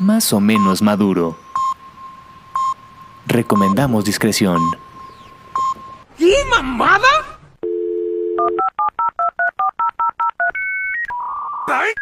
más o menos maduro. Recomendamos discreción. ¿Qué mamada? ¡Ay,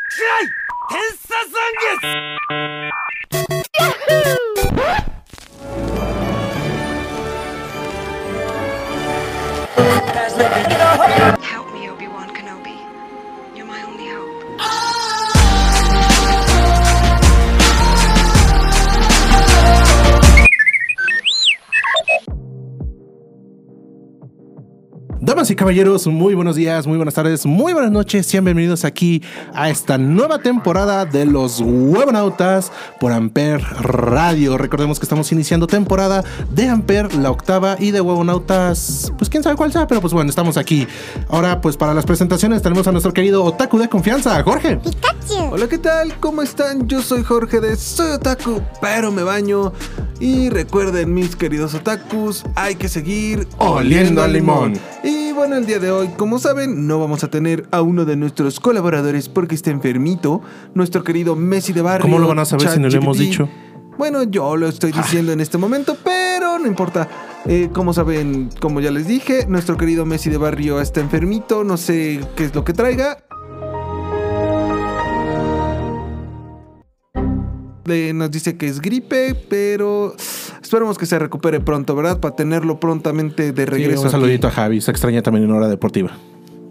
Damas y caballeros, muy buenos días, muy buenas tardes, muy buenas noches. Sean bienvenidos aquí a esta nueva temporada de los Webonautas por Amper Radio. Recordemos que estamos iniciando temporada de Amper, la octava, y de Webonautas, pues quién sabe cuál sea, pero pues bueno, estamos aquí. Ahora, pues para las presentaciones tenemos a nuestro querido Otaku de confianza, Jorge. Hola, ¿qué tal? ¿Cómo están? Yo soy Jorge de Soy Otaku, pero me baño. Y recuerden, mis queridos otakus, hay que seguir Oliendo a limón. Y bueno, el día de hoy, como saben, no vamos a tener a uno de nuestros colaboradores porque está enfermito, nuestro querido Messi de Barrio. ¿Cómo lo van a saber si no lo hemos dicho? Bueno, yo lo estoy diciendo en este momento, pero no importa. Eh, como saben, como ya les dije, nuestro querido Messi de Barrio está enfermito, no sé qué es lo que traiga. Le- nos dice que es gripe, pero esperemos que se recupere pronto, ¿verdad? Para tenerlo prontamente de Sí, regreso. un aquí. saludito a Javi, se extraña también en hora deportiva.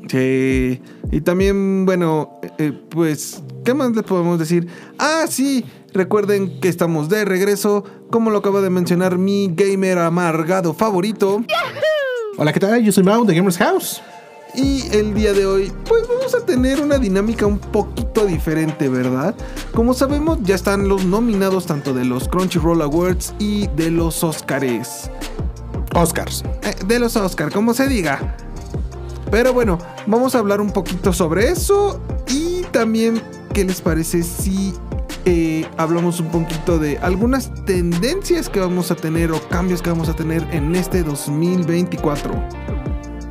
Sí. Y también, bueno, eh, eh, pues, ¿qué más le podemos decir? Ah, sí. Recuerden que estamos de regreso, como lo acaba de mencionar mi gamer amargado favorito. Hola, ¿qué tal? Yo soy Mau de Gamers House. Y el día de hoy, pues vamos a tener una dinámica un poquito diferente, ¿verdad? Como sabemos, ya están los nominados tanto de los Crunchyroll Awards y de los Oscars. Oscars. Eh, de los Oscar, como se diga. Pero bueno, vamos a hablar un poquito sobre eso y también qué les parece si eh, hablamos un poquito de algunas tendencias que vamos a tener o cambios que vamos a tener en este 2024.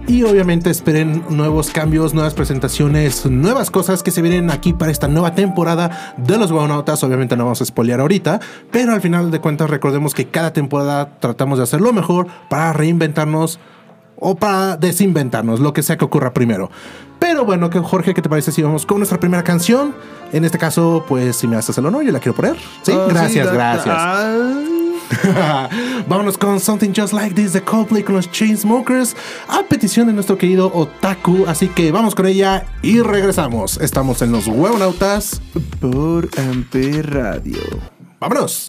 Y obviamente esperen nuevos cambios, nuevas presentaciones, nuevas cosas que se vienen aquí para esta nueva temporada de los Webonautas. Obviamente no vamos a spoilear ahorita, pero al final de cuentas recordemos que cada temporada tratamos de hacer lo mejor para reinventarnos o para desinventarnos, lo que sea que ocurra primero. Pero bueno, Jorge, ¿qué te parece si vamos con nuestra primera canción? En este caso, pues si me haces el honor, yo la quiero poner. Sí, Ah, gracias, gracias. Vámonos con Something Just Like This de Coldplay con los Chainsmokers a petición de nuestro querido Otaku. Así que vamos con ella y regresamos. Estamos en los Huevonautas. por Amper Radio. ¡Vámonos!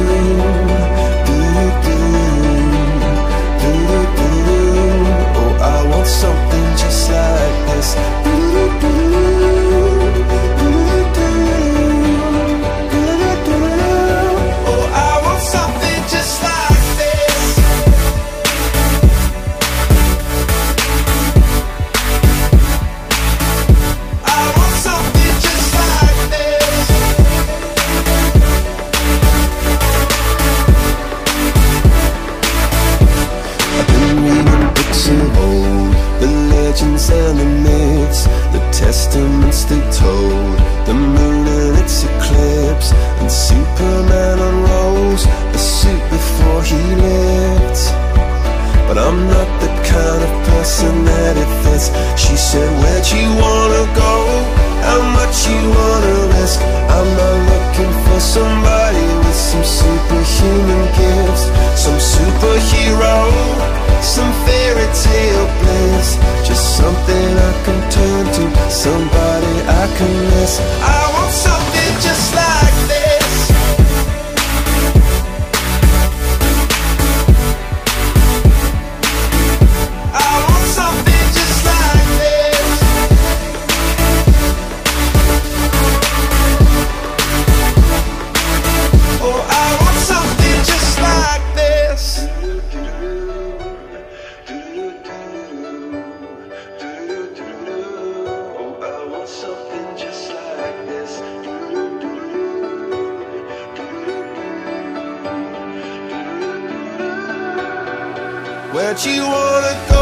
Where'd you wanna go?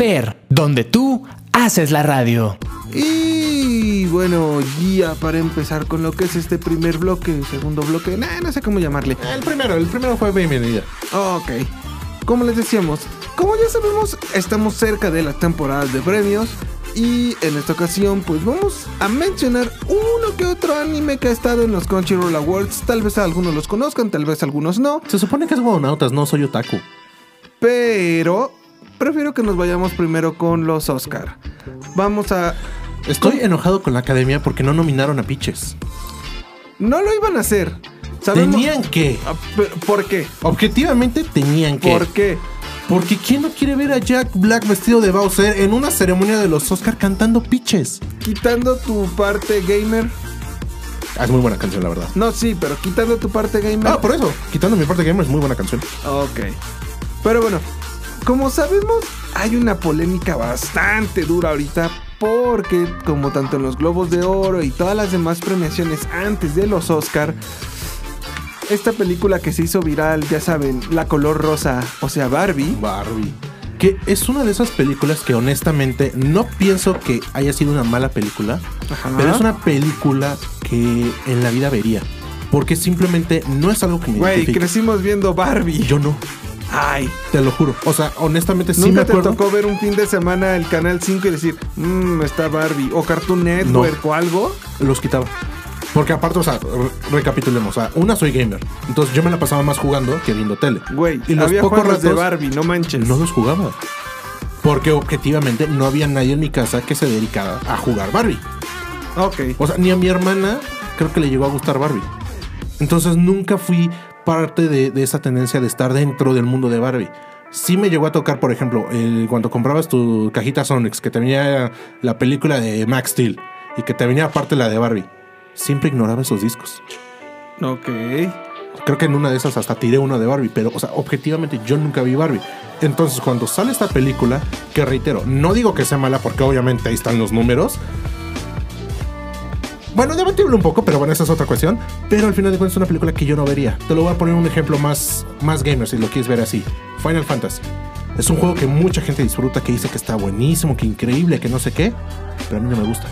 Amper, donde tú haces la radio. Y bueno, guía para empezar con lo que es este primer bloque, segundo bloque, nah, no sé cómo llamarle. El primero, el primero fue bienvenida. Ok, como les decíamos, como ya sabemos, estamos cerca de las temporadas de premios. Y en esta ocasión, pues vamos a mencionar uno que otro anime que ha estado en los Crunchyroll Awards. Tal vez algunos los conozcan, tal vez algunos no. Se supone que es Gonautas, no soy otaku. Pero prefiero que nos vayamos primero con los Oscar. Vamos a. Estoy enojado con la academia porque no nominaron a Pitches. No lo iban a hacer. Sabemos- Tenían que. Ah, ¿Por qué? Objetivamente tenían que. ¿Por qué? Porque ¿quién no quiere ver a Jack Black vestido de Bowser en una ceremonia de los Oscar cantando Pitches? Quitando tu parte gamer. Ah, es muy buena canción, la verdad. No, sí, pero quitando tu parte gamer. Ah, por eso. Quitando mi parte gamer es muy buena canción. Ok. Pero bueno, como sabemos, hay una polémica bastante dura ahorita. Porque, como tanto en los Globos de Oro y todas las demás premiaciones antes de los Oscar, esta película que se hizo viral, ya saben, la color rosa, o sea, Barbie. Barbie. Que es una de esas películas que honestamente no pienso que haya sido una mala película. Ajá. Pero es una película que en la vida vería. Porque simplemente no es algo que me Güey, crecimos viendo Barbie. Yo no, Ay, te lo juro. O sea, honestamente sí me ¿Nunca te acuerdo. tocó ver un fin de semana el canal 5 y decir, mmm, está Barbie? O Cartoon Network o algo. Los quitaba. Porque aparte, o sea, re- recapitulemos. O sea, una soy gamer. Entonces yo me la pasaba más jugando que viendo tele. Güey, y los había pocos juegos de ratos Barbie, no manches. no los jugaba. Porque objetivamente no había nadie en mi casa que se dedicara a jugar Barbie. Ok. O sea, ni a mi hermana creo que le llegó a gustar Barbie. Entonces nunca fui parte de, de esa tendencia de estar dentro del mundo de Barbie. Sí me llegó a tocar, por ejemplo, el- cuando comprabas tu cajita Sonics, que te venía la película de Max Steel y que te venía aparte la de Barbie. Siempre ignoraba esos discos. Ok. Creo que en una de esas hasta tiré uno de Barbie, pero, o sea, objetivamente yo nunca vi Barbie. Entonces, cuando sale esta película, que reitero, no digo que sea mala porque obviamente ahí están los números. Bueno, debatible un poco, pero bueno, esa es otra cuestión. Pero al final de cuentas es una película que yo no vería. Te lo voy a poner un ejemplo más, más gamer si lo quieres ver así. Final Fantasy. Es un juego que mucha gente disfruta, que dice que está buenísimo, que increíble, que no sé qué, pero a mí no me gusta.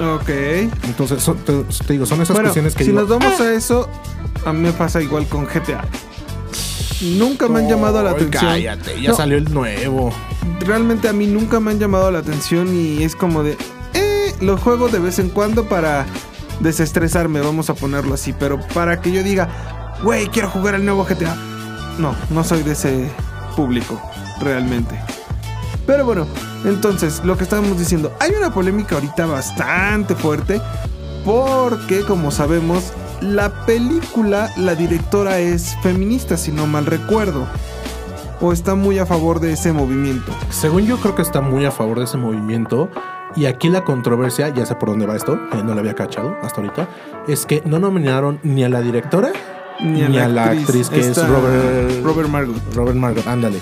Ok. Entonces, son- te, te digo, son esas Bueno, cuestiones que si digo, nos vamos a eso, a mí me pasa igual con GTA. Nunca me han llamado la "Ay, atención. Cállate, ya No, salió el nuevo. Realmente a mí nunca me han llamado la atención y es como de, lo juego de vez en cuando para desestresarme, vamos a ponerlo así, pero para que yo diga, güey, quiero jugar el nuevo GTA. No, no soy de ese público, realmente. Pero bueno, entonces, lo que estábamos diciendo, hay una polémica ahorita bastante fuerte porque, como sabemos, la película, la directora es feminista, si no mal recuerdo. O está muy a favor de ese movimiento. Según yo creo que está muy a favor de ese movimiento. Y aquí la controversia, ya sé por dónde va esto, eh, no la había cachado hasta ahorita, es que no nominaron ni a la directora ni a, la, actriz, que es Robert, Robert Margot. Robert Margot, ándale.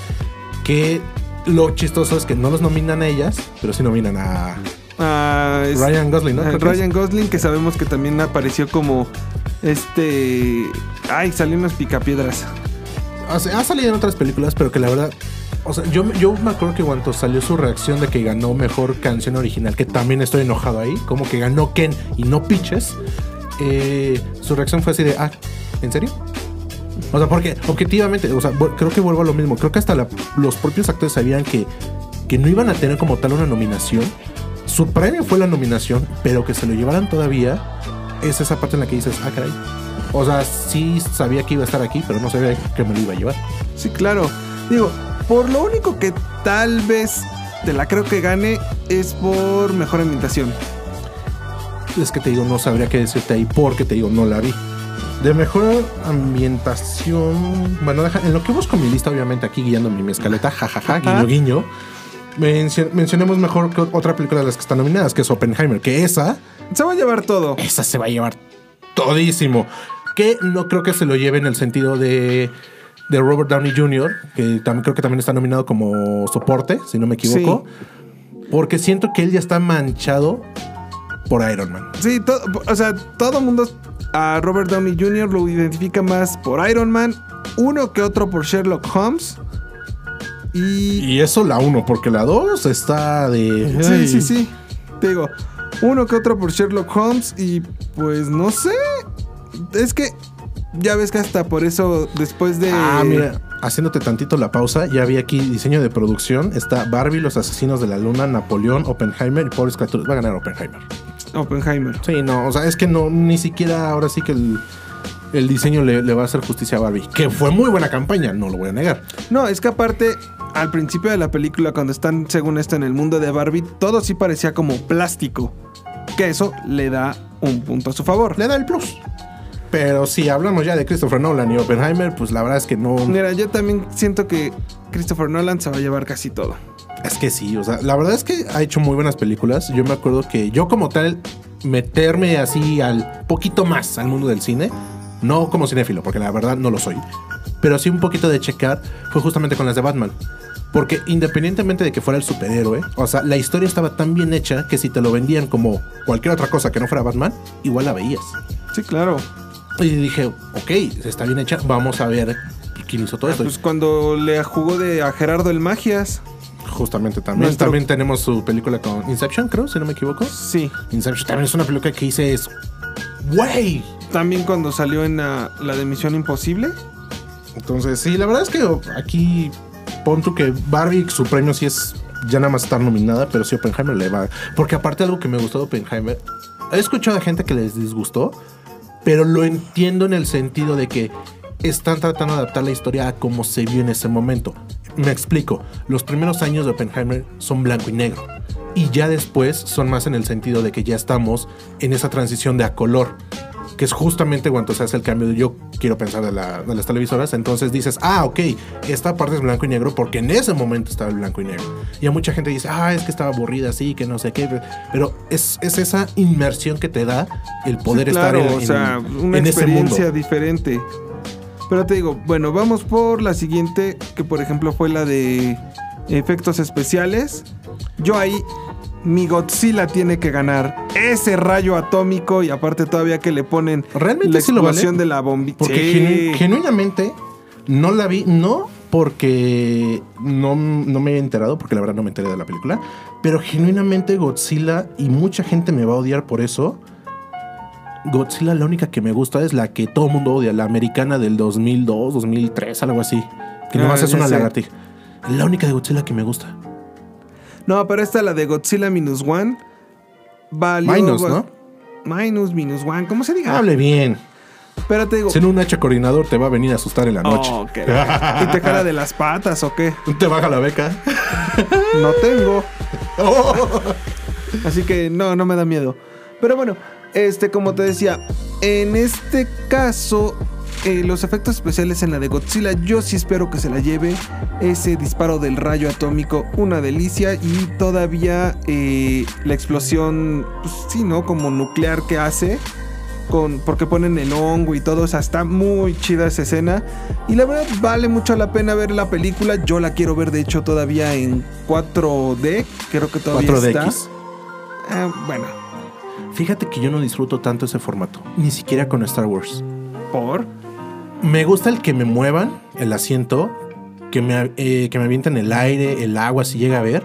Que lo chistoso es que no los nominan a ellas, pero sí nominan a Ah, es- Ryan Gosling, ¿no? Ryan Gosling, que sabemos que también apareció como este. Ay, salió unos picapiedras. O sea, ha salido en otras películas, pero que la verdad. O sea, yo, yo me acuerdo que cuando salió su reacción de que ganó mejor canción original, que también estoy enojado ahí, como que ganó Ken y no Pitches, eh, su reacción fue así de, ah, ¿en serio? O sea, porque objetivamente, o sea, creo que vuelvo a lo mismo. Creo que hasta los propios actores sabían que, que no iban a tener como tal una nominación. Su premio fue la nominación, pero que se lo llevaran todavía es esa parte en la que dices, ah, caray. O sea, sí sabía que iba a estar aquí, pero no sabía que me lo iba a llevar. Sí, claro. Digo, por lo único que tal vez te la creo que gane es por mejor ambientación. Es que te digo, no sabría qué decirte ahí porque te digo, no la vi. De mejor ambientación. Bueno, deja- en lo que busco mi lista, obviamente, aquí guiando mi escaleta, jajaja, Ajá. guiño, guiño. mencio- mencionemos mejor que otra película de las que están nominadas, que es Oppenheimer, que esa, Se va a llevar todo. esa se va a llevar todísimo. Que no creo que se lo lleve en el sentido de, de Robert Downey Jr., que también creo que también está nominado como soporte, si no me equivoco. Porque siento que él ya está manchado por Iron Man. Sí, o sea, todo el mundo a Robert Downey Jr. lo identifica más por Iron Man, uno que otro por Sherlock Holmes. Y. Y eso la uno, porque la dos está de. Sí, Ay. sí, sí. Te digo, uno que otro por Sherlock Holmes y pues no sé. Es que ya ves que hasta por eso después de... Ah, mira, haciéndote tantito la pausa, ya vi aquí diseño de producción. Está Barbie, Los Asesinos de la Luna, Napoleón, Oppenheimer y Pobres Criaturas. Va a ganar Oppenheimer. Oppenheimer. Sí, no, o sea, es que no, ni siquiera ahora sí que el, el diseño le, le va a hacer justicia a Barbie. Que fue muy buena campaña, no lo voy a negar. No, es que aparte, al principio de la película, cuando están, según esto, en el mundo de Barbie, todo sí parecía como plástico. Que eso le da un punto a su favor. Le da el plus. Pero si hablamos ya de Christopher Nolan y Oppenheimer, pues la verdad es que no. Mira, yo también siento que Christopher Nolan se va a llevar casi todo. Es que sí, o sea, la verdad es que ha hecho muy buenas películas. Yo me acuerdo que yo como tal, meterme así al poquito más al mundo del cine, no como cinéfilo, porque la verdad no lo soy, pero sí un poquito de checar, fue justamente con las de Batman. Porque independientemente de que fuera el superhéroe, o sea, la historia estaba tan bien hecha que si te lo vendían como cualquier otra cosa que no fuera Batman, igual la veías. Sí, claro. Y dije, ok, está bien hecha, vamos a ver quién hizo todo esto. Pues cuando le jugó de a Gerardo el Magias. Justamente también. Nuestro- También tenemos su película con Inception, creo, si no me equivoco. Sí. Inception también es una película que dices, ¡Wey! También cuando salió en la, la de Misión Imposible. Entonces, sí, la verdad es que aquí pon tú que Barbie, su premio sí es ya nada más estar nominada, pero sí Oppenheimer le va. Porque aparte algo que me gustó de Oppenheimer, he escuchado a gente que les disgustó, pero lo entiendo en el sentido de que están tratando de adaptar la historia a como se vio en ese momento. Me explico, los primeros años de Oppenheimer son blanco y negro. Y ya después son más en el sentido de que ya estamos en esa transición de a color que es justamente cuando se hace el cambio de yo quiero pensar de, la- de las televisoras, entonces dices, ah, ok, esta parte es blanco y negro porque en ese momento estaba el blanco y negro. Y a mucha gente dice, ah, es que estaba aburrida así, que no sé qué, pero es, es esa inmersión que te da el poder Sí, claro, estar en, o sea, en- una en ese mundo. experiencia diferente. Pero te digo, bueno, vamos por la siguiente, que por ejemplo fue la de efectos especiales. Yo ahí, mi Godzilla tiene que ganar ese rayo atómico y aparte todavía que le ponen Realmente la sí lo vale. explosión de la bombita. Porque genu- genuinamente no la vi, no porque no, no me he enterado, porque la verdad no me enteré de la película, pero genuinamente Godzilla, y mucha gente me va a odiar por eso, Godzilla la única que me gusta es la que todo el mundo odia, la americana del 2002, 2003, algo así, que Ah, nomás es una sé. lagartija. La única de Godzilla que me gusta. No, pero esta, la de Godzilla Minus One, valió... Minus, ¿no? Minus, Minus One, ¿cómo se diga? Hable bien. Pero te digo... Si en un hacha coordinador te va a venir a asustar en la noche. Oh, qué- ¿Y te jala de las patas o qué? Te baja la beca. No tengo. Así que no, no me da miedo. Pero bueno, este, como te decía, en este caso, eh, los efectos especiales en la de Godzilla, yo sí espero que se la lleve. Ese disparo del rayo atómico, una delicia. Y todavía eh, la explosión, pues sí, ¿no? Como nuclear que hace. Con, porque ponen el hongo y todo, o sea, está muy chida esa escena. Y la verdad vale mucho la pena ver la película. Yo la quiero ver, de hecho, todavía en 4D. Creo que todavía 4DX. está. Ah, bueno, Fíjate que yo no disfruto tanto ese formato, ni siquiera con Star Wars. por. Me gusta el que me muevan el asiento, que me, eh, que me avienten el aire, el agua si llega a ver,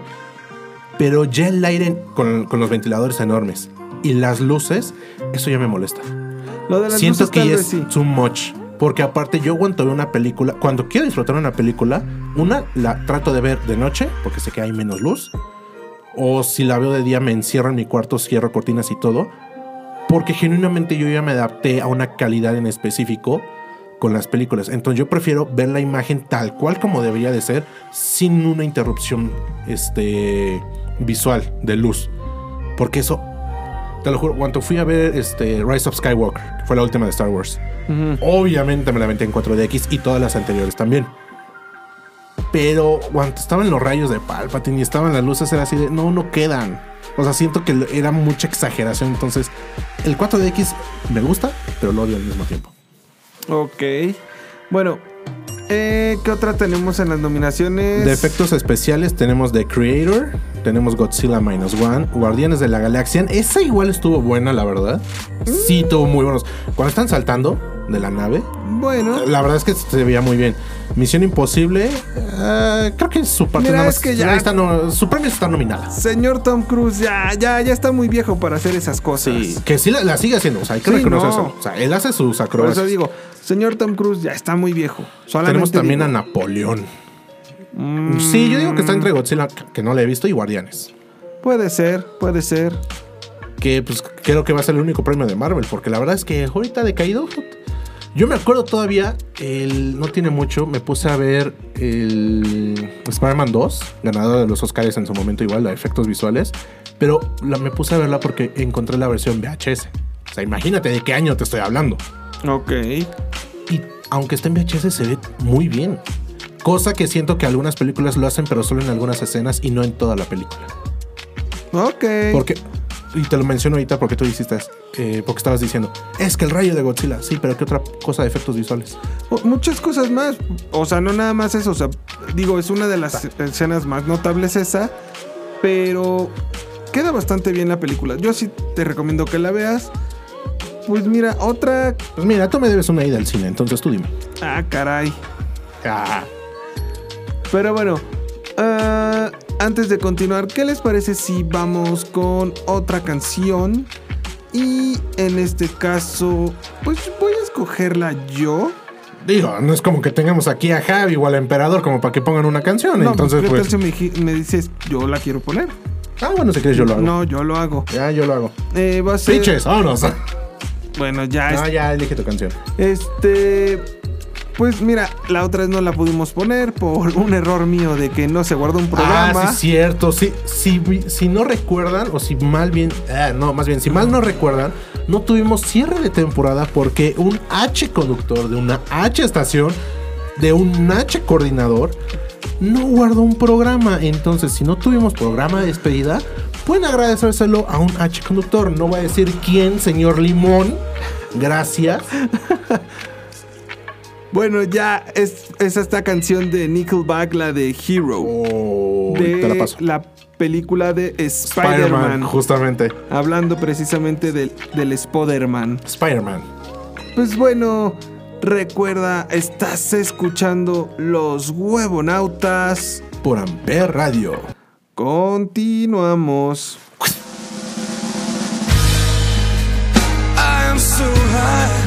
pero ya el aire con, con los ventiladores enormes y las luces, eso ya me molesta. Lo de las Siento luces que ya es sí. too much. Porque aparte yo cuando veo una película, cuando quiero disfrutar una película, una la trato de ver de noche, porque sé que hay menos luz. O si la veo de día me encierro en mi cuarto, cierro cortinas y todo. Porque genuinamente yo ya me adapté a una calidad en específico con las películas. Entonces yo prefiero ver la imagen tal cual como debería de ser, sin una interrupción este, visual de luz. Porque eso, te lo juro, cuando fui a ver este, Rise of Skywalker, que fue la última de Star Wars, obviamente me la aventé en 4DX y todas las anteriores también. Pero cuando estaban los rayos de Palpatine y estaban las luces, era así de, no, no quedan. O sea, siento que era mucha exageración. Entonces, el 4DX me gusta, pero lo odio al mismo tiempo. Ok. Bueno, eh, ¿qué otra tenemos en las nominaciones? De efectos especiales tenemos The Creator, tenemos Godzilla Minus One, Guardianes de la Galaxia. Esa igual estuvo buena, la verdad. Sí, tuvo muy buenos. Cuando están saltando de la nave, Bueno, la verdad es que se veía muy bien. Misión Imposible, eh, creo que su parte Mira, nada es que ya- está no- su premio está nominada. señor Tom Cruise ya, ya, ya está muy viejo para hacer esas cosas. Que sí la, la sigue haciendo, o sea, hay que Sí, reconocer no. eso. O sea, él hace sus Por acrobacias. eso digo, señor Tom Cruise ya está muy viejo. Solamente Tenemos también digo, a Napoleón. mm, Sí, yo digo que está entre Godzilla, que no le he visto, y Guardianes. Puede ser, puede ser. que pues creo que va a ser el único premio de Marvel, porque la verdad es que ahorita ha decaído. Yo me acuerdo todavía, el, no tiene mucho, me puse a ver el Spider-Man 2, ganador de los Oscars en su momento igual, de efectos visuales, pero la, me puse a verla porque encontré la versión VHS. O sea, imagínate de qué año te estoy hablando. Ok. Y aunque esté en VHS se ve muy bien. Cosa que siento que algunas películas lo hacen, pero solo en algunas escenas y no en toda la película. Ok. Porque, y te lo menciono ahorita porque tú dijiste, eh, porque estabas diciendo, es que el rayo de Godzilla, sí, pero ¿qué otra cosa de efectos visuales? O- Muchas cosas más. O sea, no nada más eso. O sea, digo, es una de las escenas más notables esa. Pero queda bastante bien la película. Yo sí te recomiendo que la veas. Pues mira, otra. Pues mira, tú me debes una ida al cine, entonces tú dime. Ah, caray. Ah, Pero bueno, ah, antes de continuar, ¿qué les parece si vamos con otra canción? Y en este caso, pues voy a escogerla yo. digo, no es como que tengamos aquí a Javi o al emperador como para que pongan una canción, No, entonces ¿qué pues... tal si me, me dices, yo la quiero poner? Ah, bueno, si quieres yo lo hago. No, yo lo hago. Ya, yo lo hago. Eh, va a ser. Pinches, vámonos. Bueno, ya No, es- ya elige tu canción. Este. Pues mira, la otra vez no la pudimos poner por un error mío de que no se guardó un programa. Ah, sí, cierto. Si, si no recuerdan, o si mal bien. ah, no, más bien, si mal no recuerdan, no tuvimos cierre de temporada porque un H conductor de una H estación, de un H coordinador, no guardó un programa. Entonces, si no tuvimos programa de despedida, pueden agradecérselo a un H conductor. No voy a decir quién, señor Limón. Gracias. Bueno, ya es, es esta canción de Nickelback, la de Hero. Oh, de te la paso. la película de Spider-Man, Spider-Man. justamente. hablando precisamente del, del Spider-Man. Spider-Man. Pues bueno, Recuerda, estás escuchando Los Huevonautas. Por Amper Radio. Continuamos. I am so high,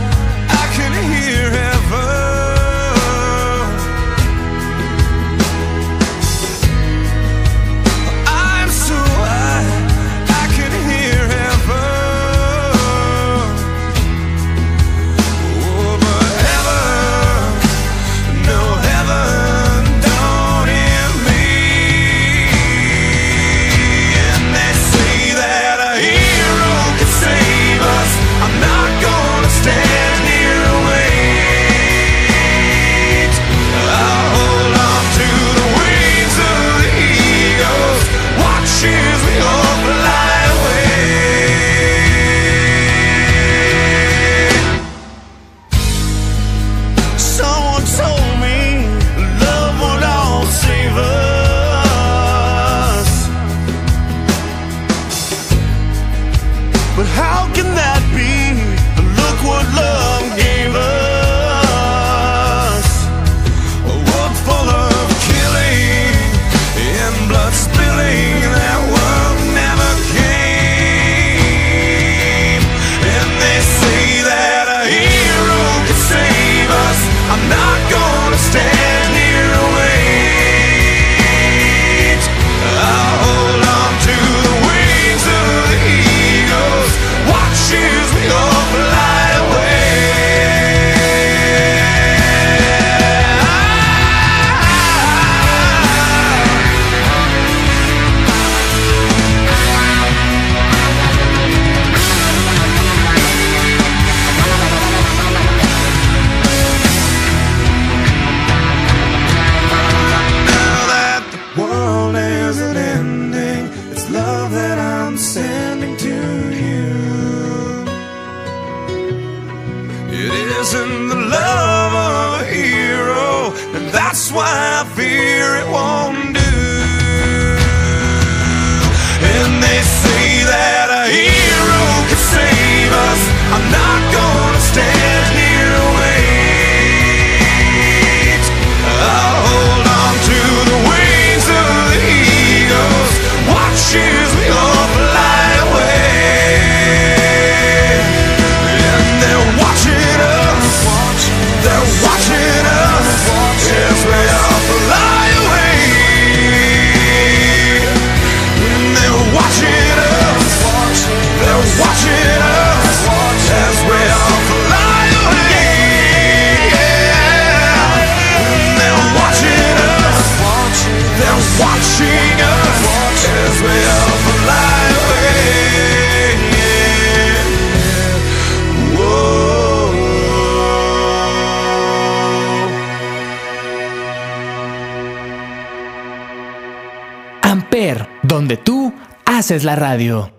haces la radio.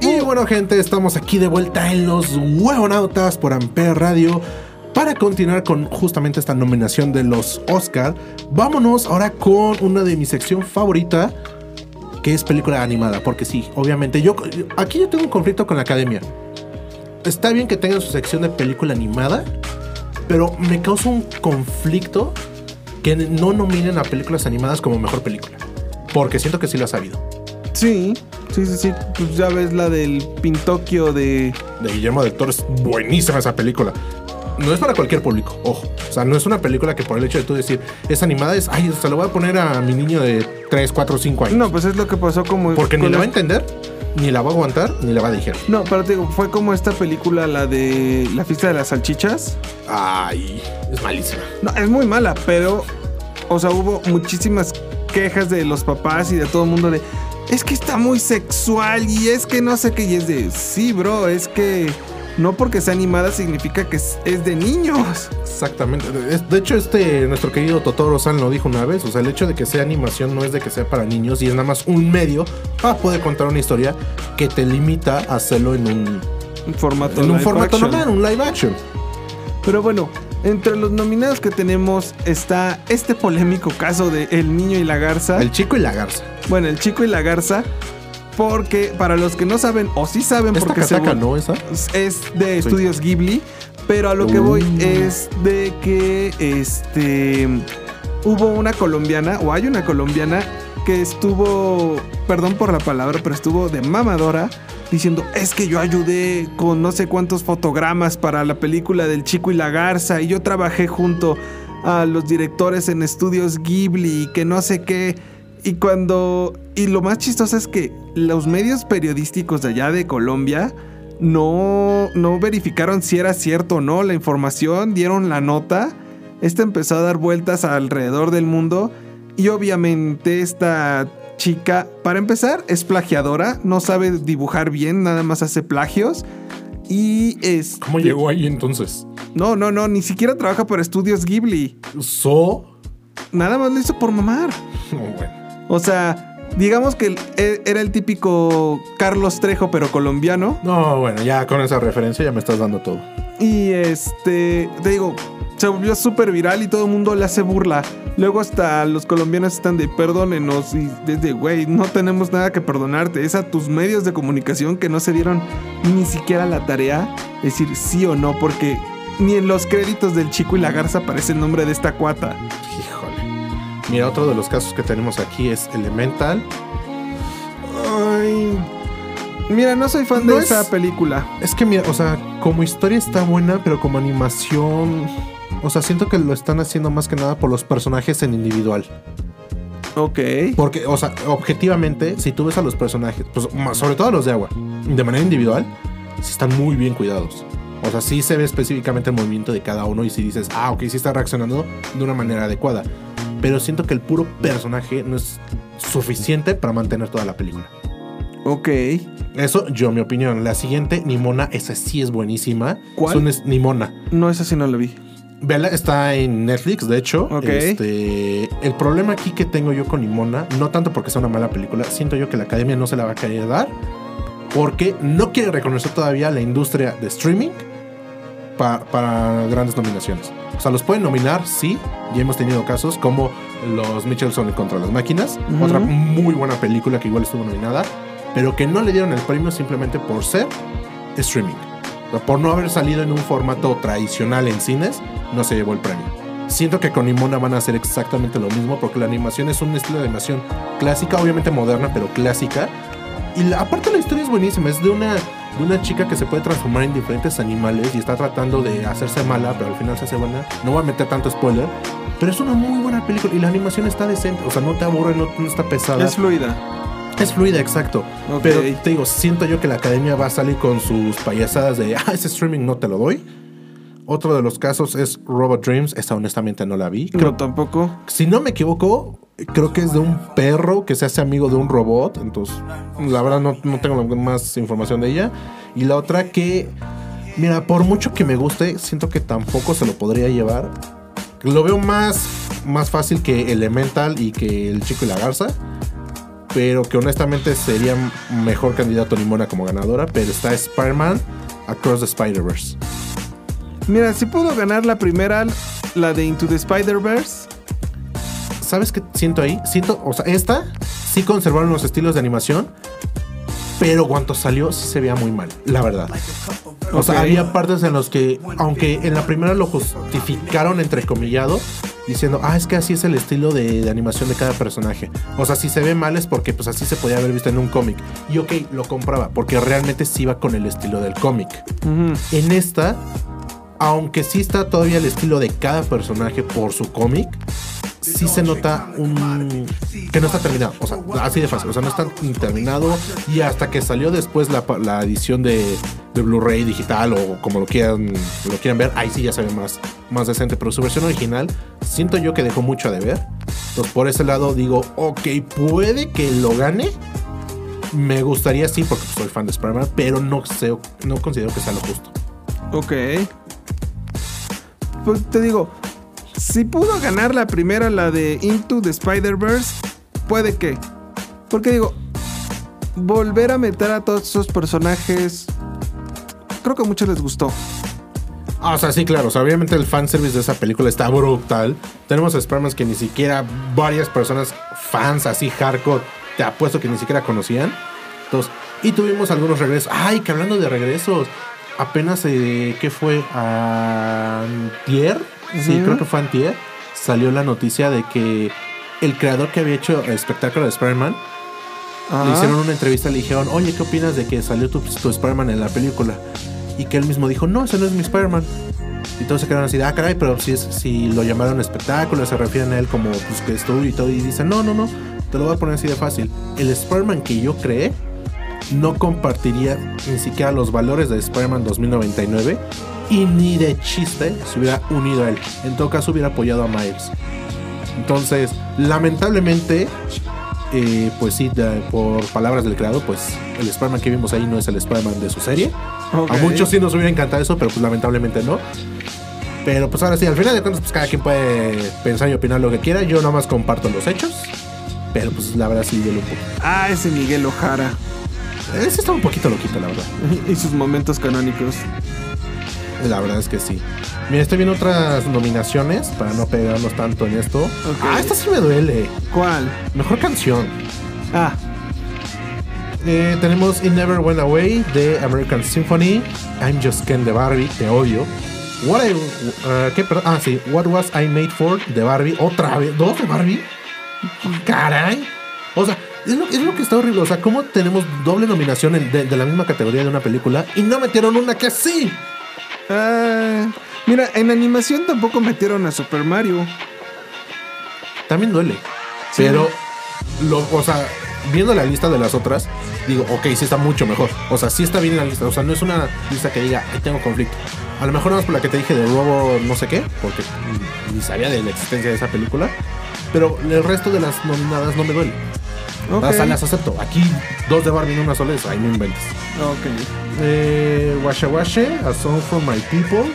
Y bueno, gente, estamos aquí de vuelta en los Huevonautas por Amper Radio. Para continuar con justamente esta nominación de los Oscar, vámonos ahora con una de mi sección favorita, que es película animada. Porque sí, obviamente, yo aquí yo tengo un conflicto con la academia. Está bien que tengan su sección de película animada, pero me causa un conflicto que no nominen a películas animadas como mejor película. Porque siento que sí lo ha sabido. Sí, sí, sí, sí. Pues ya ves la del Pintocchio de. de Guillermo del Toro es buenísima esa película. No es para cualquier público, ojo. O sea, no es una película que por el hecho de tú decir es animada, es, ay, se lo voy a poner a mi niño de 3, 4, 5 años. No, pues es lo que pasó como. Porque ni la va a entender, ni la va a aguantar, ni la va a digerir. No, pero te digo, fue como esta película, la de La fiesta de las salchichas. Ay, es malísima. No, es muy mala, pero. O sea, hubo muchísimas quejas de los papás y de todo el mundo de. Es que está muy sexual y es que no sé qué. Y es de. Sí, bro, es que. No porque sea animada significa que es, es de niños. Exactamente. Es- De hecho, este, nuestro querido Totoro San lo dijo una vez. O sea, el hecho de que sea animación no es de que sea para niños y es nada más un medio para poder contar una historia que te limita a hacerlo en un, Un formato, en un formato normal, un live action. Pero bueno, entre los nominados que tenemos está este polémico caso de El Niño y la Garza. El chico y la garza. Bueno, el chico y la garza. Porque para los que no saben, o sí saben, Esta porque cataca, según- ¿no? Esa. es de estudios Ghibli. Pero a lo que voy Uh. es de que este hubo una colombiana o hay una colombiana que estuvo, perdón por la palabra, pero estuvo de mamadora diciendo, "Es que yo ayudé con no sé cuántos fotogramas para la película del Chico y la Garza y yo trabajé junto a los directores en estudios Ghibli y que no sé qué." Y cuando y lo más chistoso es que los medios periodísticos de allá de Colombia no, no verificaron si era cierto o no la información, dieron la nota. Esta empezó a dar vueltas alrededor del mundo y obviamente esta chica, para empezar, es plagiadora, no sabe dibujar bien, nada más hace plagios. Y es... ¿Cómo llegó ahí entonces? No, no, no, ni siquiera trabaja para estudios Ghibli. So. Nada más lo hizo por mamar. Oh, bueno. O sea, digamos que e- era el típico Carlos Trejo, pero colombiano. No, bueno, ya con esa referencia ya me estás dando todo. Y este, te digo, se volvió súper viral y todo el mundo le hace burla. Luego hasta los colombianos están de perdónenos y desde, güey, no tenemos nada que perdonarte. Es a tus medios de comunicación que no se dieron ni siquiera la tarea de decir sí o no, porque ni en los créditos del chico y la garza aparece el nombre de esta cuata. Híjole. Mira, otro de los casos que tenemos aquí es Elemental. Ay, Mira, no soy fan No de es- esa película. es que mira, o sea, como historia está buena, pero como animación, o sea, siento que lo están haciendo más que nada por los personajes en individual. Ok. Porque, o sea, objetivamente, si tú ves a los personajes, pues sobre todo los de agua, de manera individual, sí están muy bien cuidados. O sea, sí se ve específicamente el movimiento de cada uno y si dices, ah, ok, sí está reaccionando de una manera adecuada. Pero siento que el puro personaje no es suficiente para mantener toda la película. Ok. Eso, yo, mi opinión. La siguiente, Nimona, esa sí es buenísima. ¿Cuál? Es- Nimona. No, esa sí no la vi. Vela está en Netflix, de hecho. Este, el problema aquí que tengo yo con Nimona, no tanto porque sea una mala película, siento yo que la academia no se la va a querer dar porque no quiere reconocer todavía la industria de streaming pa- para grandes nominaciones. O sea, los pueden nominar, sí. Ya hemos tenido casos como los Michelson contra las máquinas, otra muy buena película que igual estuvo nominada, pero que no le dieron el premio simplemente por ser streaming. Por no haber salido en un formato tradicional en cines, no se llevó el premio. Siento que con Nimona van a hacer exactamente lo mismo porque la animación es un estilo de animación clásica, obviamente moderna, pero clásica. Y la- aparte la historia es buenísima, es de una, de una chica que se puede transformar en diferentes animales y está tratando de hacerse mala, pero al final se hace buena. No voy a meter tanto spoiler, pero es una muy buena película y la animación está decente, o sea, no te aburre, no, no está pesada. Es fluida. Es fluida, exacto. Pero te digo, siento yo que la academia va a salir con sus payasadas de, ah, ese streaming no te lo doy. Otro de los casos es Robot Dreams. Esta honestamente no la vi. Creo, No, tampoco. si no me equivoco, creo que es de un perro que se hace amigo de un robot. Entonces, la verdad no, no tengo más información de ella. Y la otra que, mira, por mucho que me guste, siento que tampoco se lo podría llevar. Lo veo más, más fácil que Elemental y que El Chico y la Garza. Pero que honestamente sería mejor candidato Nimona como ganadora. Pero está Spider-Man Across the Spider-Verse. Mira, si pudo ganar la primera, la de Into the Spider-Verse. ¿Sabes qué siento ahí? Siento, o sea, esta sí conservaron los estilos de animación, pero cuando salió sí se veía muy mal, la verdad. O sea, había partes en los que, aunque en la primera lo justificaron entrecomillado, diciendo, ah, es que así es el estilo de, de animación de cada personaje. O sea, si se ve mal es porque pues así se podía haber visto en un cómic. Y ok, lo compraba, porque realmente sí iba con el estilo del cómic. En esta, aunque sí está todavía el estilo de cada personaje por su cómic, sí se nota un que no está terminado. O sea, así de fácil. O sea, no está terminado. Y hasta que salió después la, la edición de, de Blu-ray digital o como lo quieran, lo quieran ver, ahí sí ya se ve más, más decente. Pero su versión original, siento yo que dejó mucho a deber. Entonces, por ese lado digo, ok, puede que lo gane. Me gustaría sí, porque soy fan de Spider-Man, pero no, sé, no considero que sea lo justo. Ok. Pues te digo, si pudo ganar la primera, la de Into the Spider-Verse, puede que. Porque digo, volver a meter a todos esos personajes, creo que a muchos les gustó. Ah, o sea, sí, claro. O sea, obviamente el fanservice de esa película está brutal. Tenemos Spider-Man que ni siquiera varias personas fans así hardcore, te apuesto que ni siquiera conocían. Entonces, y tuvimos algunos regresos. Ay, que hablando de regresos. Apenas, eh, ¿qué fue? Antier, sí, Ujú. creo que fue Antier, salió la noticia de que el creador que había hecho el espectáculo de Spider-Man, le hicieron una entrevista, le dijeron, oye, ¿qué opinas de que salió tu, tu Spider-Man en la película? Y que él mismo dijo, no, ese no es mi Spider-Man. Y todos se quedaron así, ah, caray, pero si, es, si lo llamaron espectáculo, se refieren a él como pues, que es y todo. Y dicen, no, no, no, te lo voy a poner así de fácil. El Spider-Man que yo creé no compartiría ni siquiera los valores de Spider-Man 2099 y ni de chiste se hubiera unido a él. En todo caso, hubiera apoyado a Miles. Entonces, lamentablemente, eh, pues sí, de- por palabras del creador, pues el Spider-Man que vimos ahí no es el Spider-Man de su serie. A muchos sí nos hubiera encantado eso, pero pues lamentablemente no. Pero pues ahora sí, al final de cuentas, pues cada quien puede pensar y opinar lo que quiera. Yo nomás comparto los hechos. Pero pues la verdad sí duele un poco. Ah, ese Miguel Ojara. Ese está un poquito loquito, la verdad. y sus momentos canónicos. La verdad es que sí. Mira, estoy viendo otras nominaciones para no pegarnos tanto en esto. Ah, esta sí me duele. ¿Cuál? Mejor canción. Ah, Eh, tenemos It Never Went Away de American Symphony. I'm Just Ken de Barbie, te odio. What I, uh, ¿qué, perdón? Ah, sí. What Was I Made For de Barbie. Otra vez. ¿Dos de Barbie? Caray. O sea, es lo, es lo que está horrible. O sea, ¿cómo tenemos doble nominación en- de, de la misma categoría de una película y no metieron una que sí? ah, mira, en animación tampoco metieron a Super Mario. También duele. Sí. Pero, lo, o sea, viendo la lista de las otras, digo, ok, sí está mucho mejor. O sea, sí está bien la lista. O sea, no es una lista que diga, ahí tengo conflicto. A lo mejor nada más por la que te dije de robo, no sé qué, porque ni sabía de la existencia de esa película. Pero el resto de las nominadas no me duele. Sea, las acepto. Aquí dos de Barbie en una sola, eso, ahí no inventes. Ok. Eh, Washa Washe, A Song for My People.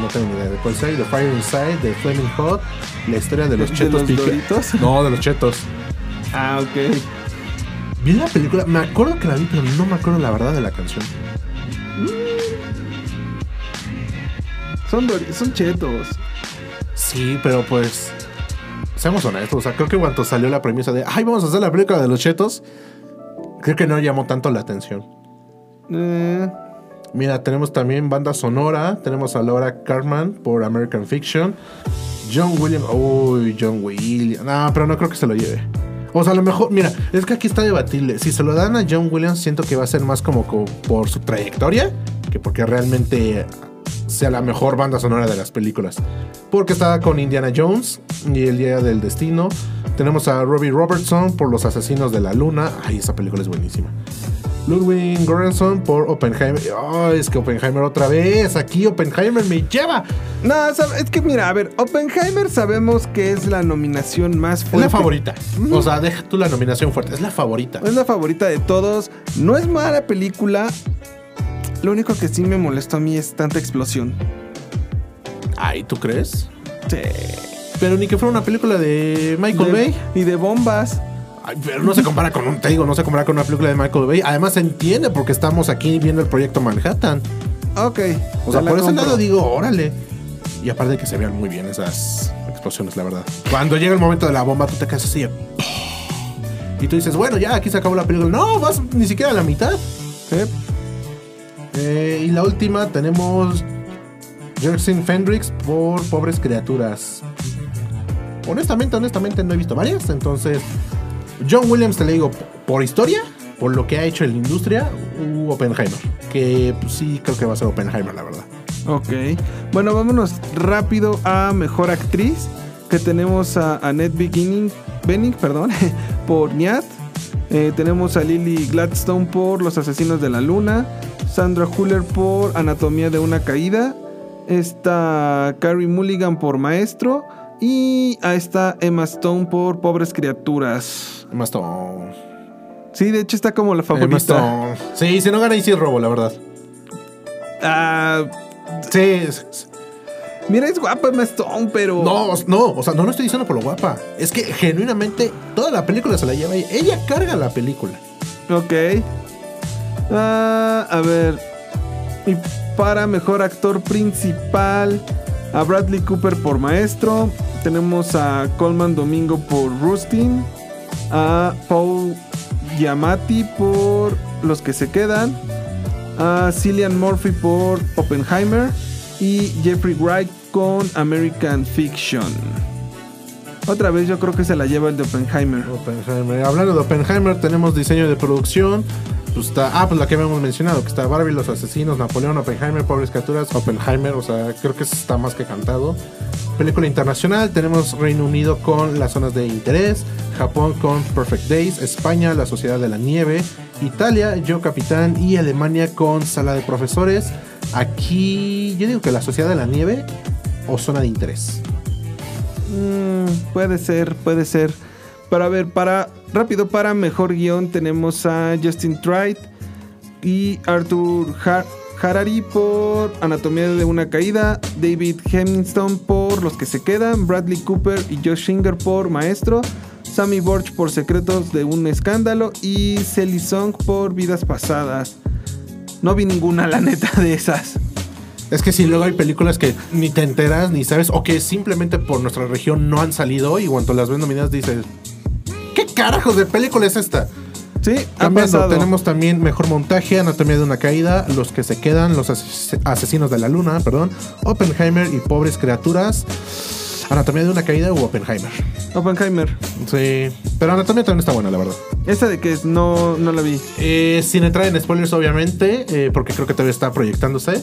No tengo ni idea de cuál sea. The Fire Inside, The Flaming Hot. La historia de los ¿De chetos los pique- Doritos? No, de los chetos. Ah, ok. Vi la película, me acuerdo que la vi, pero no me acuerdo la verdad de la canción. Son, dori- son chetos. Sí, pero pues. Seamos honestos, o sea, creo que cuando salió la premisa de, ay, vamos a hacer la película de los chetos, creo que no llamó tanto la atención. Eh, Mira, tenemos también banda sonora, tenemos a Laura Cartman por American Fiction, John Williams, uy, John Williams, no, pero no creo que se lo lleve. O sea, a lo mejor, mira, es que aquí está debatible. Si se lo dan a John Williams, siento que va a ser más como co- por su trayectoria que porque realmente sea la mejor banda sonora de las películas. Porque está con Indiana Jones y El Día del Destino. Tenemos a Robbie Robertson por Los Asesinos de la Luna. Ay, esa película es buenísima. Ludwig Göransson por Oppenheimer. Ay, es que Oppenheimer otra vez. Aquí Oppenheimer me lleva. no, es que mira, a ver, Oppenheimer sabemos que es la nominación más Es fuerte. la favorita. O sea, deja tú la nominación fuerte. Es la favorita. Es la favorita de todos. No es mala película. Lo único que sí me molestó a mí es tanta explosión. Ay, ¿tú crees? Sí. Pero ni que fuera una película de Michael De- Bay. Y de bombas. Ay, pero no se compara con un, te digo, no se compara con una película de Michael Bay. Además se entiende porque estamos aquí viendo el proyecto Manhattan. Ok. O sea, por ese lado digo, órale. Y aparte de que se vean muy bien esas explosiones, la verdad. Cuando llega el momento de la bomba, tú te quedas así. de, Y tú dices, bueno, ya aquí se acabó la película. No, vas ni siquiera a la mitad. Sí. Eh, y la última tenemos Jersin Fendrix por Pobres Criaturas. Honestamente, honestamente no he visto varias. Entonces, John Williams te le digo por historia, por lo que ha hecho en la industria, u Oppenheimer. Que pues, sí creo que va a ser Oppenheimer, la verdad. Ok. Bueno, vámonos rápido a mejor actriz. Que tenemos a Annette Beginning, Bening, perdón, por Nyat. Eh, tenemos a Lily Gladstone por Los Asesinos de la Luna. Sandra Huller por Anatomía de una Caída. Está Carrie Mulligan por Maestro. Y a esta Emma Stone por Pobres Criaturas. Emma Stone. Sí, de hecho está como la Emma favorita. Stone. Sí, si no gana, y sí es robo, la verdad. Ah, Sí. mira, es guapa Emma Stone, pero. No, no, o sea, no lo estoy diciendo por lo guapa. Es que genuinamente toda la película se la lleva ella. Ella carga la película. Ok. Ah, a ver. Y para mejor actor principal, a Bradley Cooper por Maestro. Tenemos a Coleman Domingo por Rustin. A Paul Giamatti por Los que se quedan. a Cillian Murphy por Oppenheimer y Jeffrey Wright con American Fiction. Otra vez yo creo que se la lleva el de Oppenheimer. Oppenheimer. Hablando de Oppenheimer, tenemos diseño de producción. Pues está, ah, pues la que habíamos mencionado, que está Barbie, los asesinos, Napoleón, Oppenheimer, pobres criaturas, Oppenheimer, o sea, creo que está más que cantado. Película internacional, tenemos Reino Unido con las zonas de interés, Japón con Perfect Days, España, La Sociedad de la Nieve, Italia, Yo Capitán y Alemania con Sala de Profesores. Aquí yo digo que La Sociedad de la Nieve o Zona de Interés. Mm, puede ser, puede ser. Para ver, para rápido, para mejor guion tenemos a Justin Tright y Arthur Har- Harari por Anatomía de una caída, David Hemingstone por Los que se quedan, Bradley Cooper y Josh Singer por Maestro, Sammy Borch por Secretos de un escándalo y Sally Song por Vidas pasadas. No vi ninguna, la neta, de esas. Es que si luego hay películas que ni te enteras ni sabes, o que simplemente por nuestra región no han salido y cuando las ves nominadas dices, ¿qué carajos de película es esta? Sí, Cambiando, tenemos también mejor montaje, Anatomía de una caída, Los que se quedan, Los ases- asesinos de la luna, perdón, Oppenheimer y pobres criaturas. Anatomía de una caída u Oppenheimer. Oppenheimer. Sí, pero Anatomía también está buena, la verdad. Esa de que es, no, no la vi. Eh, sin entrar en spoilers, obviamente, eh, porque creo que todavía está proyectándose.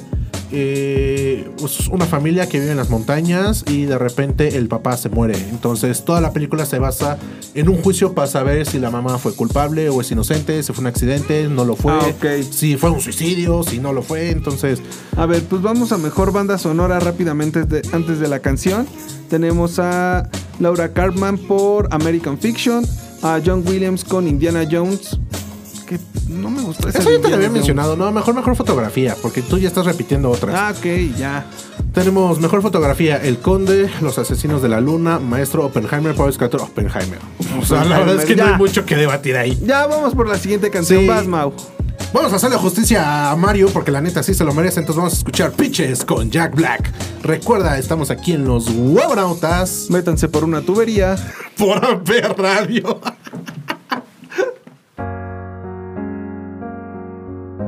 Eh, es una familia que vive en las montañas y de repente el papá se muere. Entonces, toda la película se basa en un juicio para saber si la mamá fue culpable o es inocente, si fue un accidente, no lo fue, Ah, si fue un suicidio, si no lo fue. Entonces, A ver, pues vamos a mejor banda sonora rápidamente de- antes de la canción. Tenemos a Laura Cartman por American Fiction, a John Williams con Indiana Jones. Que no me gustó eso ya te lo había mencionado, ¿no? Mejor, mejor fotografía, porque tú ya estás repitiendo otras. Ah, ok, ya. Tenemos mejor fotografía, El Conde, Los Asesinos de la Luna, Maestro Oppenheimer, Pobres Criaturas, Oppenheimer. O sea, la verdad es que no hay mucho que debatir ahí. Ya vamos por la siguiente canción. Sí. Vas, Mau. Vamos a hacerle justicia a Mario porque la neta sí se lo merece. Entonces vamos a escuchar Pitches con Jack Black. Recuerda, estamos aquí en los Huevonautas Métanse por una tubería. por Amper Radio.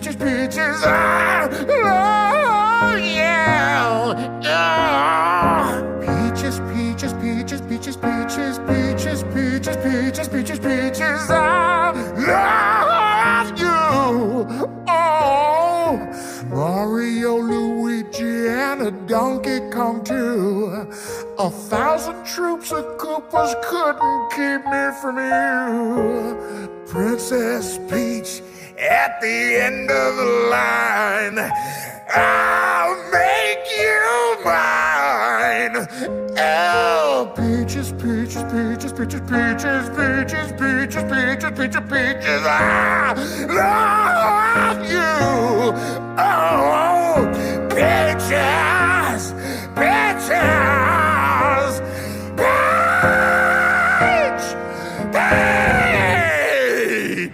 Peaches, peaches. I love you. Ah. Peaches, peaches, peaches, peaches, peaches, peaches, peaches, peaches, peaches, peaches. I love you. Oh, Mario, Luigi, and a Donkey Kong too. A thousand troops of Koopas couldn't keep me from you. Princess Peach at the end of the line. I'll make you mine. Oh, peaches, peaches, peaches, peaches, peaches, peaches, peaches, peaches, peaches, peaches. I love you. Oh, peaches, peaches, peach,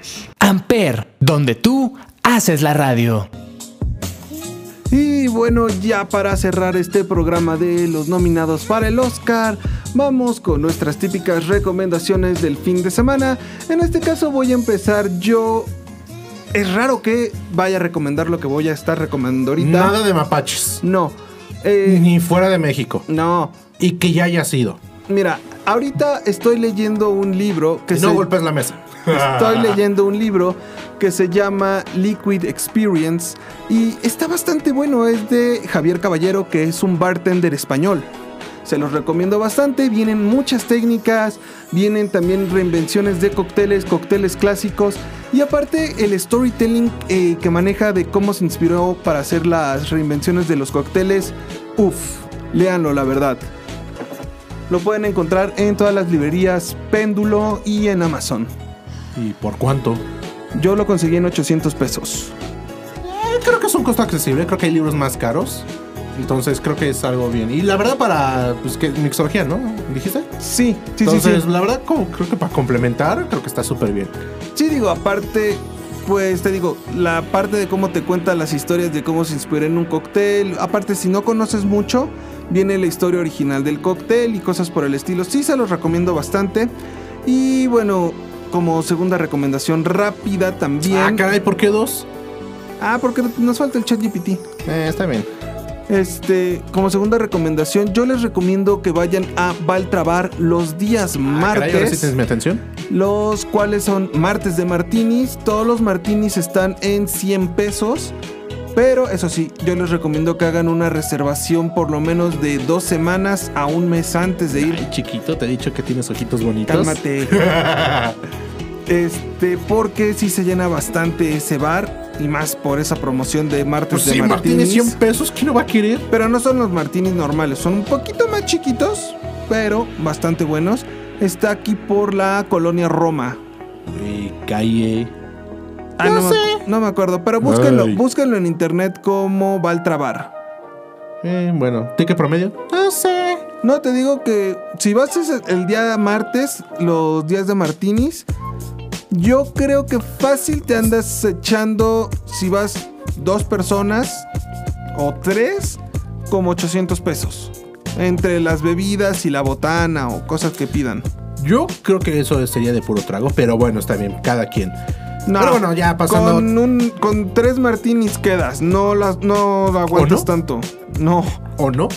peach. Amper, donde tú haces la radio. Y bueno, ya para cerrar este programa de los nominados para el Oscar, vamos con nuestras típicas recomendaciones del fin de semana. En este caso voy a empezar yo. Es raro que vaya a recomendar lo que voy a estar recomendando ahorita. Nada de mapaches. No. Eh, Ni fuera de México. no. Y que ya haya sido. Mira, ahorita estoy leyendo un libro que no se- golpes la mesa. Estoy leyendo un libro que se llama Liquid Experience y está bastante bueno. Es de Javier Caballero, que es un bartender español. Se los recomiendo bastante. Vienen muchas técnicas, vienen también reinvenciones de cócteles, cócteles clásicos y aparte el storytelling eh, que maneja de cómo se inspiró para hacer las reinvenciones de los cócteles. Uf, léanlo, la verdad. Lo pueden encontrar en todas las librerías Péndulo y en Amazon. ¿Y por cuánto? Yo lo conseguí en 800 pesos. Eh, creo que es un costo accesible, creo que hay libros más caros. Entonces creo que es algo bien. Y la verdad para, pues que mixología, ¿no? ¿Dijiste? Sí, sí, Entonces, sí, sí. la verdad, como creo que para complementar, creo que está súper bien. Sí, digo, aparte, pues te digo, la parte de cómo te cuenta las historias de cómo se inspira en un cóctel. Aparte, si no conoces mucho, viene la historia original del cóctel y cosas por el estilo. Sí, se los recomiendo bastante. Y bueno, como segunda recomendación rápida también. Ah, caray, ¿por qué dos? Ah, porque nos falta el chat GPT. Eh, está bien. Este, como segunda recomendación, yo les recomiendo que vayan a Valtrabar los días Ah, caray, ahora sí martes, tienes mi atención. los cuales son martes de martinis. Todos los martinis están en 100 pesos. Pero eso sí, yo les recomiendo que hagan una reservación por lo menos de dos semanas a un mes antes de ir. Ay, chiquito, te he dicho que tienes ojitos bonitos. Cálmate. Este, porque sí se llena bastante ese bar y más por esa promoción de martes Pues de sí. Martínez, 100 pesos, ¿quién no va a querer? Pero no son los martinis normales, son un poquito más chiquitos, pero bastante buenos. Está aquí por la colonia Roma. Eh, calle. Ah, no, me- no me acuerdo, pero búsquenlo, Ay. búsquenlo en internet como Valtrabar. Eh, bueno, ¿ticket promedio? No sé. No, te digo que si vas el día martes, los días de martinis, yo creo que fácil te andas echando, si vas dos personas o tres, como 800 pesos. Entre las bebidas y la botana o cosas que pidan. Yo creo que eso sería de puro trago, pero bueno, está bien, cada quien. No, Pero bueno, ya pasando. Con, un- con tres martinis quedas, no, las, no aguantas no? tanto. No. o no.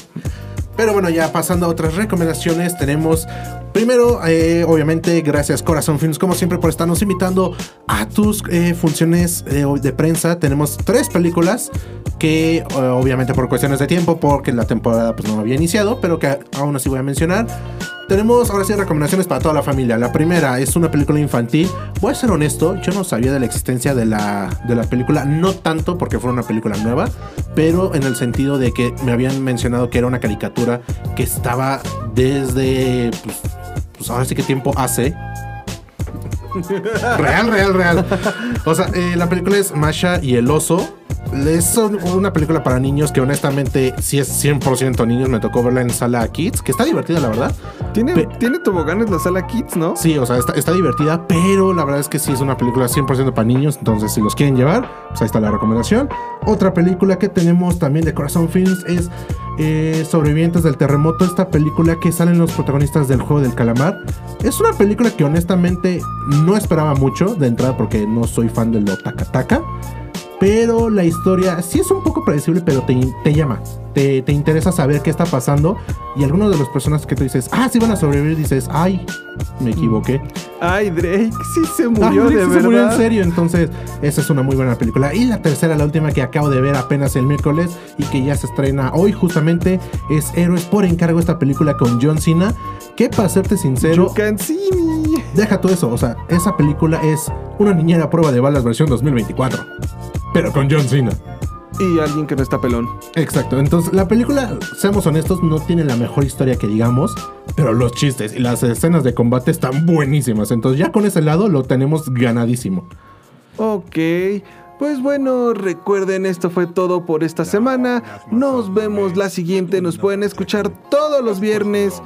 Pero bueno, ya pasando a otras recomendaciones, tenemos primero, eh, obviamente, gracias Corazón Films, como siempre, por estarnos invitando a tus eh, funciones eh, de prensa. Tenemos tres películas que, obviamente, por cuestiones de tiempo, porque la temporada pues, no había iniciado, pero que aún así voy a mencionar. Tenemos ahora sí recomendaciones para toda la familia. La primera es una película infantil. Voy a ser honesto, yo no sabía de la existencia de la, de la película, no tanto porque fue una película nueva, pero en el sentido de que me habían mencionado que era una caricatura que estaba desde, pues, pues ahora sí que tiempo hace. Real, real, real. O sea, eh, la película es Masha y el oso. Es un- una película para niños que honestamente, si es 100% niños, me tocó verla en sala Kids, que está divertida, la verdad. Tiene, Pe- tiene toboganes la sala Kids, ¿no? Sí, o sea, está, está divertida, pero la verdad es que sí es una película 100% para niños, entonces si los quieren llevar, pues ahí está la recomendación. Otra película que tenemos también de Corazón Films es eh, Sobrevivientes del Terremoto, esta película que salen los protagonistas del juego del calamar. Es una película que honestamente no esperaba mucho de entrada porque no soy fan de lo taca-taca. Pero la historia sí es un poco predecible, pero te, te llama. Te, te interesa saber qué está pasando. Y algunos de los personajes que tú dices, ah, sí van a sobrevivir, dices, ay, me equivoqué. Ay, Drake, sí se Ah, murió Drake de sí verdad. se murió en serio. Entonces, esa es una muy buena película. Y la tercera, la última que acabo de ver apenas el miércoles y que ya se estrena hoy, justamente, es Héroes por encargo. Esta película con John Cena. Que para serte sincero, You can see me. deja todo eso. O sea, esa película es una niñera a prueba de balas versión 2024. Pero con John Cena. Y alguien que no está pelón. Exacto. Entonces, la película, seamos honestos, no tiene la mejor historia que digamos, pero los chistes y las escenas de combate están buenísimas. Entonces, ya con ese lado lo tenemos ganadísimo. Ok. Pues bueno, recuerden, esto fue todo por esta semana. Nos vemos la siguiente. Nos pueden escuchar todos los viernes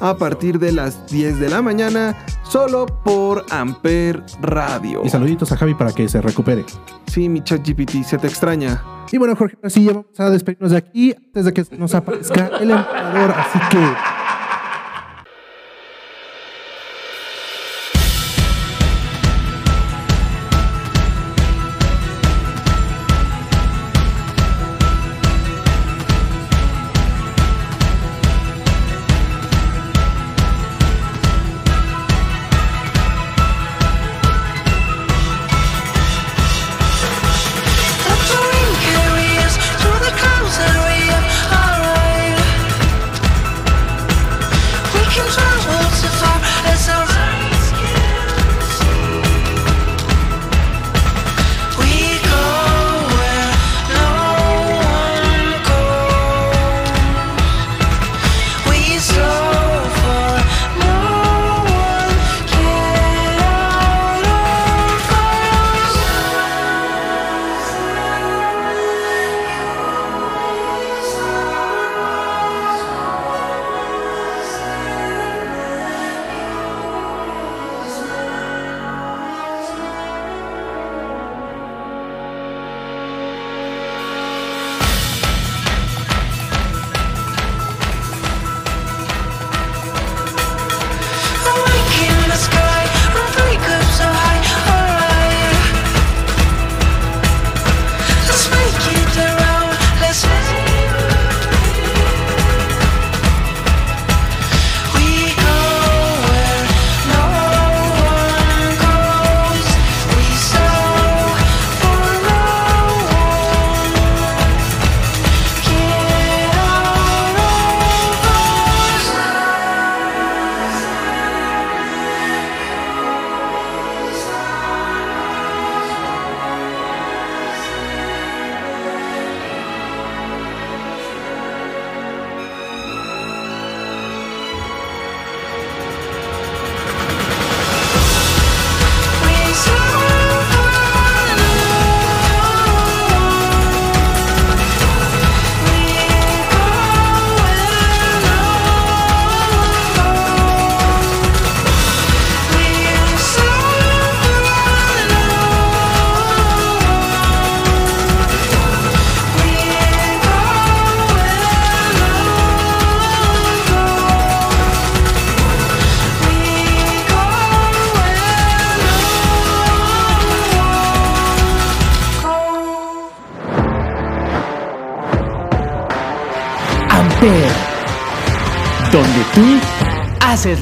a partir de las 10 de la mañana, solo por Amper Radio. Y saluditos a Javi para que se recupere. Sí, mi chat GPT, se te extraña. Y bueno, Jorge, así ya vamos a despedirnos de aquí antes de que nos aparezca el emperador. Así que.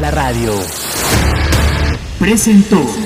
La radio. Presentó.